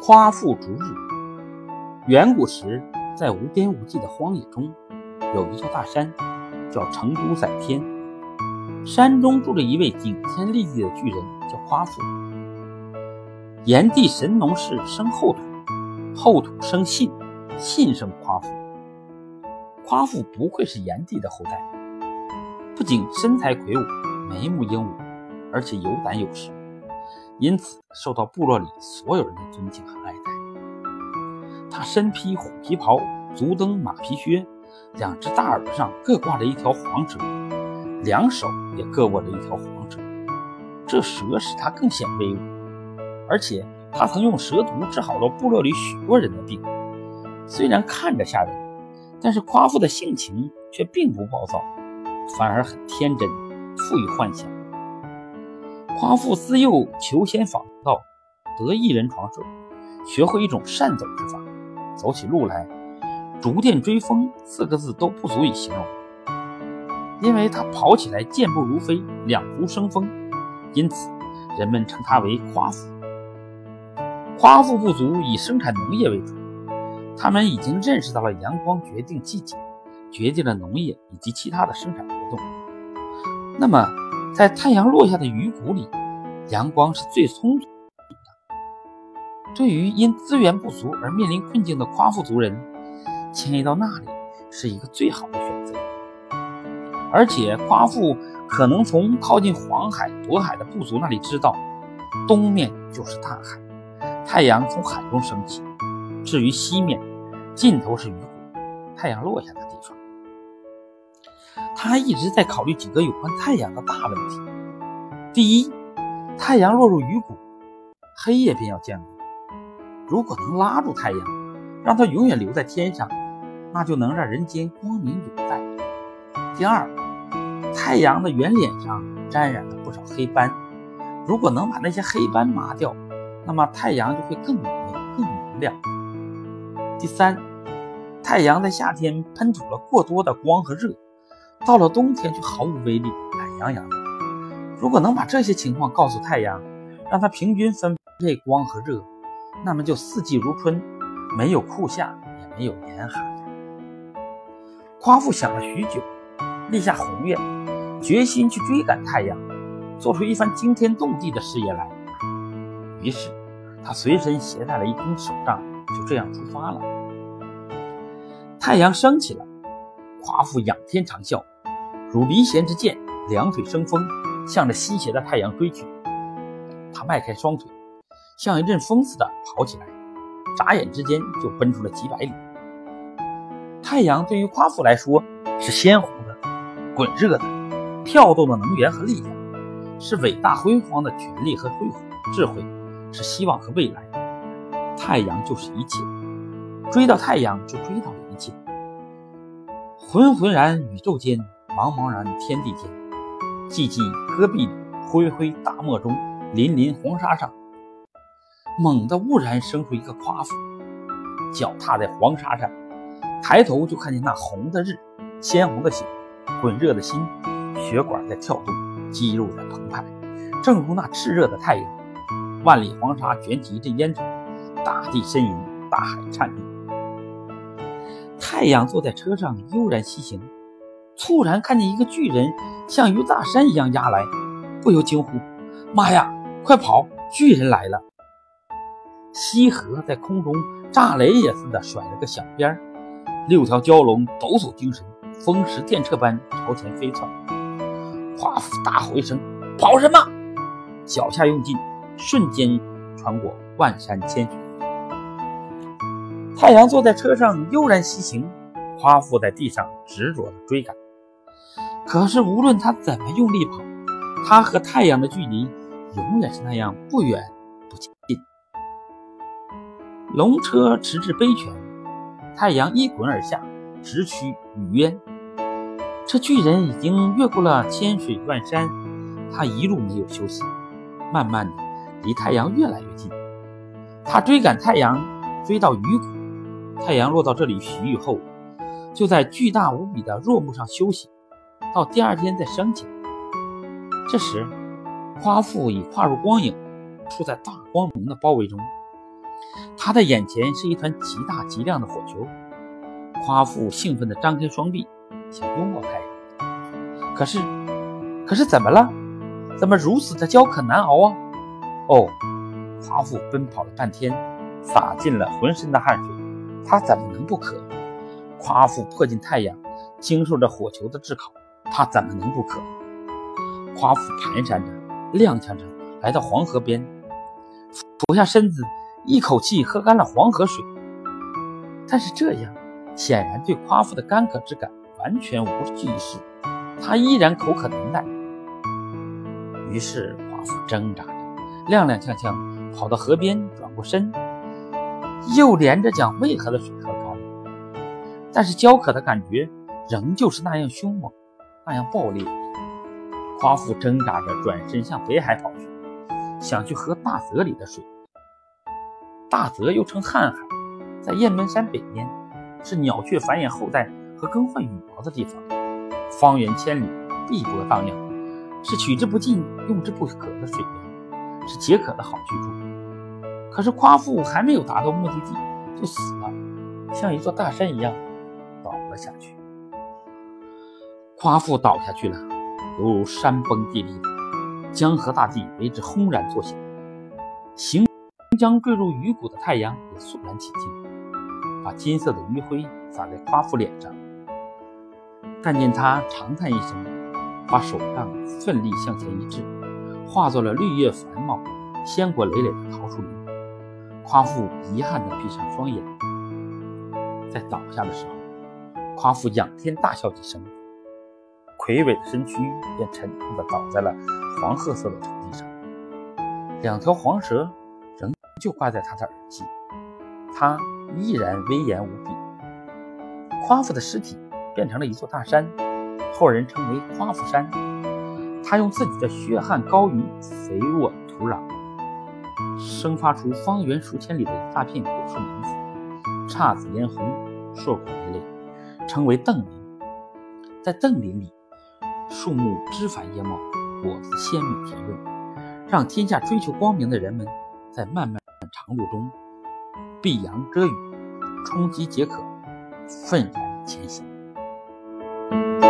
夸父逐日。远古时，在无边无际的荒野中，有一座大山，叫成都载天。山中住着一位顶天立地的巨人，叫夸父。炎帝神农氏生后土，后土生信，信生夸父。夸父不愧是炎帝的后代，不仅身材魁梧、眉目英武，而且有胆有识。因此，受到部落里所有人的尊敬和爱戴。他身披虎皮袍，足蹬马皮靴，两只大耳朵上各挂着一条黄蛇，两手也各握着一条黄蛇。这蛇使他更显威武。而且，他曾用蛇毒治好了部落里许多人的病。虽然看着吓人，但是夸父的性情却并不暴躁，反而很天真，富于幻想。夸父自幼求仙访道，得一人传授，学会一种善走之法。走起路来，逐电追风四个字都不足以形容，因为他跑起来健步如飞，两足生风，因此人们称他为夸父。夸父部族以生产农业为主，他们已经认识到了阳光决定季节，决定了农业以及其他的生产活动。那么，在太阳落下的鱼骨里，阳光是最充足的。对于因资源不足而面临困境的夸父族人，迁移到那里是一个最好的选择。而且，夸父可能从靠近黄海、渤海的部族那里知道，东面就是大海，太阳从海中升起；至于西面，尽头是鱼骨，太阳落下的地方。他还一直在考虑几个有关太阳的大问题：第一，太阳落入鱼谷，黑夜便要降临。如果能拉住太阳，让它永远留在天上，那就能让人间光明永在。第二，太阳的圆脸上沾染了不少黑斑，如果能把那些黑斑抹掉，那么太阳就会更美、更明亮。第三，太阳在夏天喷吐了过多的光和热。到了冬天却毫无威力，懒洋洋的。如果能把这些情况告诉太阳，让它平均分配光和热，那么就四季如春，没有酷夏，也没有严寒。夸父想了许久，立下宏愿，决心去追赶太阳，做出一番惊天动地的事业来。于是，他随身携带了一根手杖，就这样出发了。太阳升起了。夸父仰天长啸，如离弦之箭，两腿生风，向着西斜的太阳追去。他迈开双腿，像一阵风似的跑起来，眨眼之间就奔出了几百里。太阳对于夸父来说是鲜红的、滚热的、跳动的能源和力量，是伟大辉煌的权力和辉煌智慧，是希望和未来。太阳就是一切，追到太阳就追到了一切。浑浑然宇宙间，茫茫然天地间，寂寂戈壁里，灰灰大漠中，粼粼黄沙上，猛地兀然生出一个夸父，脚踏在黄沙上，抬头就看见那红的日，鲜红的血，滚热的心，血管在跳动，肌肉在澎湃，正如那炽热的太阳。万里黄沙卷起一阵烟尘，大地呻吟，大海颤栗。太阳坐在车上悠然西行，猝然看见一个巨人像鱼大山一样压来，不由惊呼：“妈呀，快跑！巨人来了！”西河在空中炸雷也似的甩了个响鞭，六条蛟龙抖擞精神，风驰电掣般朝前飞窜。夸父大吼一声：“跑什么？”脚下用劲，瞬间穿过万山千雪。太阳坐在车上悠然西行，夸父在地上执着的追赶。可是无论他怎么用力跑，他和太阳的距离永远是那样不远不近。龙车驰至悲泉，太阳一滚而下，直趋雨渊。这巨人已经越过了千水万山，他一路没有休息，慢慢的离太阳越来越近。他追赶太阳，追到鱼谷。太阳落到这里洗浴后，就在巨大无比的若木上休息，到第二天再升起。这时，夸父已跨入光影，处在大光明的包围中。他的眼前是一团极大极亮的火球。夸父兴奋地张开双臂，想拥抱太阳。可是，可是怎么了？怎么如此的焦渴难熬啊？哦，夸父奔跑了半天，洒尽了浑身的汗水，他怎么能不渴？夸父迫近太阳，经受着火球的炙烤，他怎么能不渴？夸父蹒跚着，踉跄着来到黄河边，俯下身子，一口气喝干了黄河水。但是这样。显然对夸父的干渴之感完全无济于事，他依然口渴难耐。于是夸父挣扎着，踉踉跄跄跑到河边，转过身，又连着讲渭河的水喝干了。但是焦渴的感觉仍旧是那样凶猛，那样暴烈。夸父挣扎着转身向北海跑去，想去喝大泽里的水。大泽又称瀚海，在雁门山北边。是鸟雀繁衍后代和更换羽毛的地方，方圆千里碧波荡漾，是取之不尽、用之不可的水源，是解渴的好去处。可是夸父还没有达到目的地，就死了，像一座大山一样倒了下去。夸父倒下去了，犹如山崩地裂，江河大地为之轰然作响，行将坠入鱼骨的太阳也肃然起敬。把金色的余晖洒在夸父脸上，但见他长叹一声，把手杖奋力向前一掷，化作了绿叶繁茂、鲜果累累的桃树林。夸父遗憾地闭上双眼，在倒下的时候，夸父仰天大笑几声，魁伟的身躯便沉重地倒在了黄褐色的土地上，两条黄蛇仍旧挂在他的耳际，他。依然威严无比。夸父的尸体变成了一座大山，后人称为夸父山。他用自己的血汗高于肥沃土壤，生发出方圆数千里的一大片果树林子，姹紫嫣红，硕果累累，称为邓林。在邓林里，树木枝繁叶茂，果子鲜美甜润，让天下追求光明的人们在漫漫长路中。避阳遮雨，充饥解渴，愤然前行。